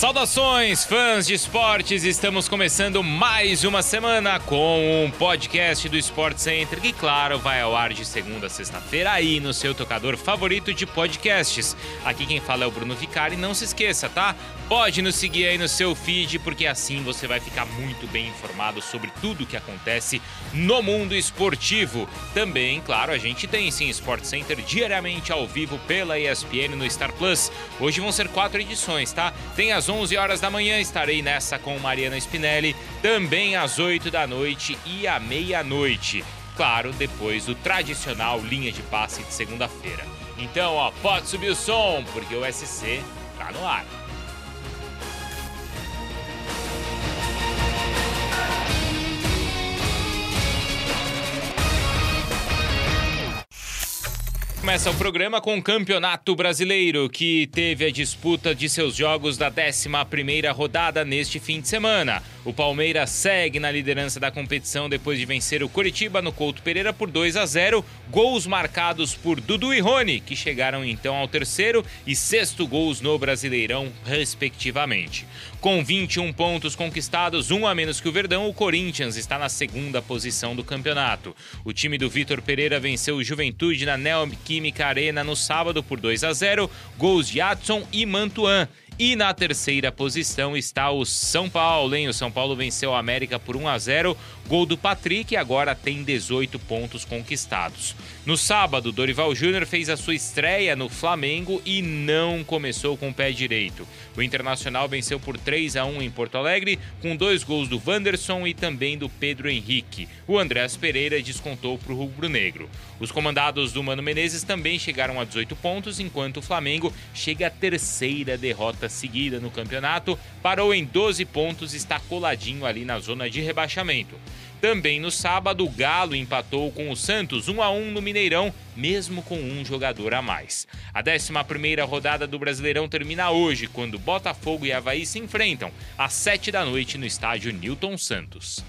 Saudações, fãs de esportes! Estamos começando mais uma semana com um podcast do Sport Center que, claro, vai ao ar de segunda a sexta-feira aí no seu tocador favorito de podcasts. Aqui quem fala é o Bruno Vicari. Não se esqueça, tá? Pode nos seguir aí no seu feed, porque assim você vai ficar muito bem informado sobre tudo o que acontece no mundo esportivo. Também, claro, a gente tem sim Sport Center diariamente ao vivo pela ESPN no Star Plus. Hoje vão ser quatro edições, tá? Tem as 11 horas da manhã, estarei nessa com Mariana Spinelli, também às 8 da noite e à meia-noite. Claro, depois do tradicional linha de passe de segunda-feira. Então, ó, pode subir o som, porque o SC tá no ar. Começa o programa com o Campeonato Brasileiro, que teve a disputa de seus jogos da 11ª rodada neste fim de semana. O Palmeiras segue na liderança da competição depois de vencer o Curitiba no Couto Pereira por 2 a 0, gols marcados por Dudu e Rony, que chegaram então ao terceiro e sexto gols no Brasileirão, respectivamente. Com 21 pontos conquistados, um a menos que o Verdão, o Corinthians está na segunda posição do campeonato. O time do Vitor Pereira venceu o Juventude na Neoquímica Arena no sábado por 2 a 0, gols de Adson e Mantuan. E na terceira posição está o São Paulo, hein? O São Paulo venceu a América por 1 a 0, gol do Patrick e agora tem 18 pontos conquistados. No sábado, Dorival Júnior fez a sua estreia no Flamengo e não começou com o pé direito. O Internacional venceu por 3 a 1 em Porto Alegre, com dois gols do Wanderson e também do Pedro Henrique. O Andrés Pereira descontou para o rubro-negro. Os comandados do Mano Menezes também chegaram a 18 pontos, enquanto o Flamengo chega à terceira derrota seguida no campeonato, parou em 12 pontos e está coladinho ali na zona de rebaixamento. Também no sábado, o Galo empatou com o Santos 1 a 1 no Mineirão, mesmo com um jogador a mais. A 11ª rodada do Brasileirão termina hoje, quando Botafogo e Havaí se enfrentam, às 7 da noite no estádio Newton Santos.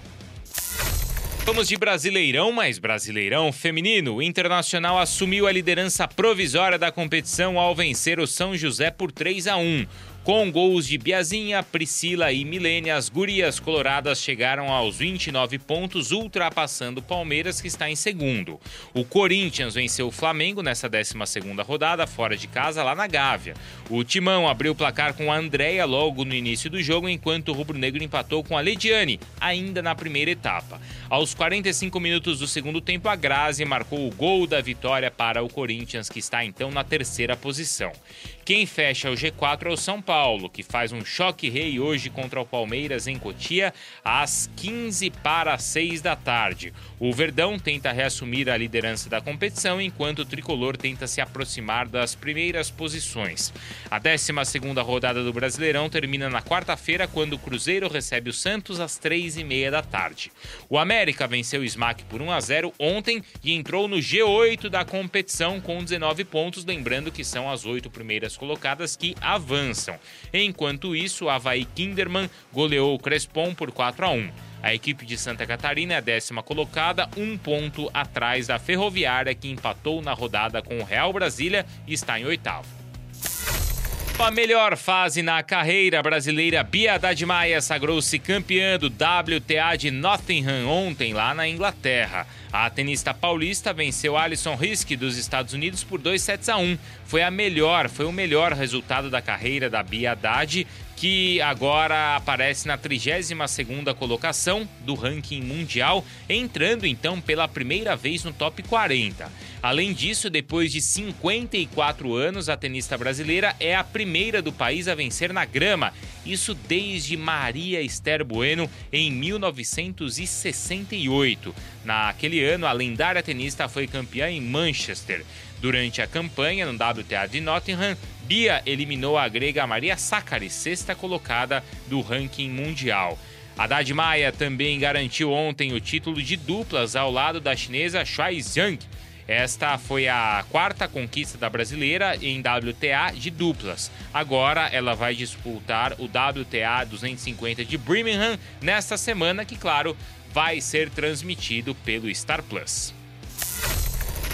Vamos de Brasileirão, mas Brasileirão feminino. O Internacional assumiu a liderança provisória da competição ao vencer o São José por 3 a 1. Com gols de Biazinha, Priscila e Milene, as gurias coloradas chegaram aos 29 pontos, ultrapassando o Palmeiras, que está em segundo. O Corinthians venceu o Flamengo nessa 12ª rodada, fora de casa, lá na Gávea. O Timão abriu o placar com a Andréia logo no início do jogo, enquanto o Rubro Negro empatou com a Lediane, ainda na primeira etapa. Aos 45 minutos do segundo tempo, a Grazi marcou o gol da vitória para o Corinthians, que está então na terceira posição. Quem fecha o G4 é o São Paulo, que faz um choque rei hoje contra o Palmeiras em Cotia, às 15 para 6 da tarde. O Verdão tenta reassumir a liderança da competição, enquanto o tricolor tenta se aproximar das primeiras posições. A 12 rodada do Brasileirão termina na quarta-feira, quando o Cruzeiro recebe o Santos às 3h30 da tarde. O América venceu o Smack por 1 a 0 ontem e entrou no G8 da competição com 19 pontos, lembrando que são as oito primeiras primeiras colocadas que avançam. Enquanto isso, Havaí Kinderman goleou o Crespon por 4 a 1. A equipe de Santa Catarina é a décima colocada, um ponto atrás da Ferroviária, que empatou na rodada com o Real Brasília e está em oitavo. A melhor fase na carreira brasileira, Bia Haddad Maia sagrou-se campeã do WTA de Nottingham ontem, lá na Inglaterra. A tenista paulista venceu Alison Risk dos Estados Unidos por 2 sets a 1. Foi a melhor, foi o melhor resultado da carreira da Bia Haddad, que agora aparece na 32ª colocação do ranking mundial, entrando então pela primeira vez no top 40. Além disso, depois de 54 anos, a tenista brasileira é a primeira do país a vencer na grama, isso desde Maria Esther Bueno em 1968. Naquele ano, a lendária tenista foi campeã em Manchester. Durante a campanha no WTA de Nottingham, Bia eliminou a grega Maria Sakkari, sexta colocada do ranking mundial. Haddad Maia também garantiu ontem o título de duplas ao lado da chinesa Shuai Zhang. Esta foi a quarta conquista da brasileira em WTA de duplas. Agora ela vai disputar o WTA 250 de Birmingham nesta semana, que, claro, vai ser transmitido pelo Star Plus.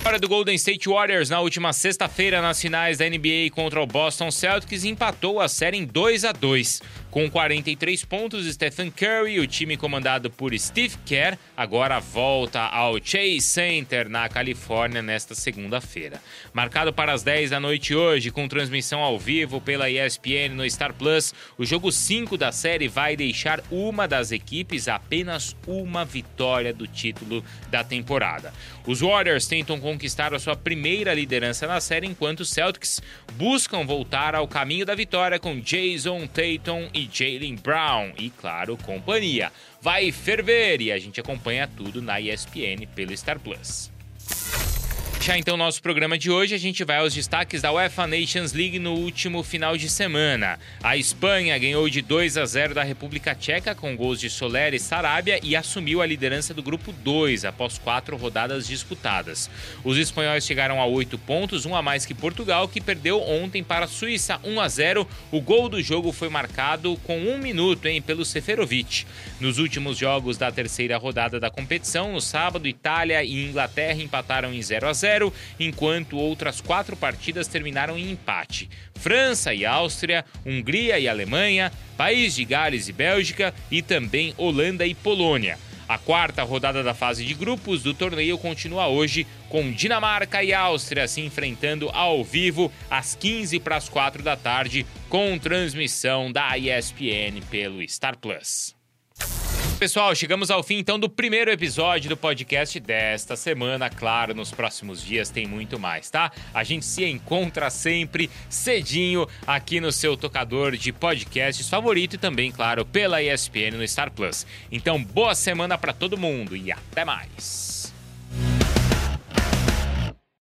Vitória do Golden State Warriors na última sexta-feira nas finais da NBA contra o Boston Celtics empatou a série em 2 a 2. Com 43 pontos, Stephen Curry, o time comandado por Steve Kerr, agora volta ao Chase Center na Califórnia nesta segunda-feira. Marcado para as 10 da noite hoje, com transmissão ao vivo pela ESPN no Star Plus, o jogo 5 da série vai deixar uma das equipes apenas uma vitória do título da temporada. Os Warriors tentam conquistar a sua primeira liderança na série, enquanto os Celtics buscam voltar ao caminho da vitória com Jason Tatum e Jalen Brown e, claro, companhia. Vai ferver e a gente acompanha tudo na ESPN pelo Star Plus fechar então nosso programa de hoje, a gente vai aos destaques da UEFA Nations League no último final de semana. A Espanha ganhou de 2 a 0 da República Tcheca com gols de Soler e Sarabia e assumiu a liderança do grupo 2 após quatro rodadas disputadas. Os espanhóis chegaram a 8 pontos, um a mais que Portugal, que perdeu ontem para a Suíça 1 a 0. O gol do jogo foi marcado com um minuto hein, pelo Seferovic. Nos últimos jogos da terceira rodada da competição, no sábado, Itália e Inglaterra empataram em 0 a 0 0, enquanto outras quatro partidas terminaram em empate. França e Áustria, Hungria e Alemanha, País de Gales e Bélgica e também Holanda e Polônia. A quarta rodada da fase de grupos do torneio continua hoje, com Dinamarca e Áustria se enfrentando ao vivo às 15 para as 4 da tarde, com transmissão da ESPN pelo Star Plus. Pessoal, chegamos ao fim então do primeiro episódio do podcast desta semana. Claro, nos próximos dias tem muito mais, tá? A gente se encontra sempre cedinho aqui no seu tocador de podcasts favorito e também, claro, pela ESPN no Star Plus. Então, boa semana para todo mundo e até mais.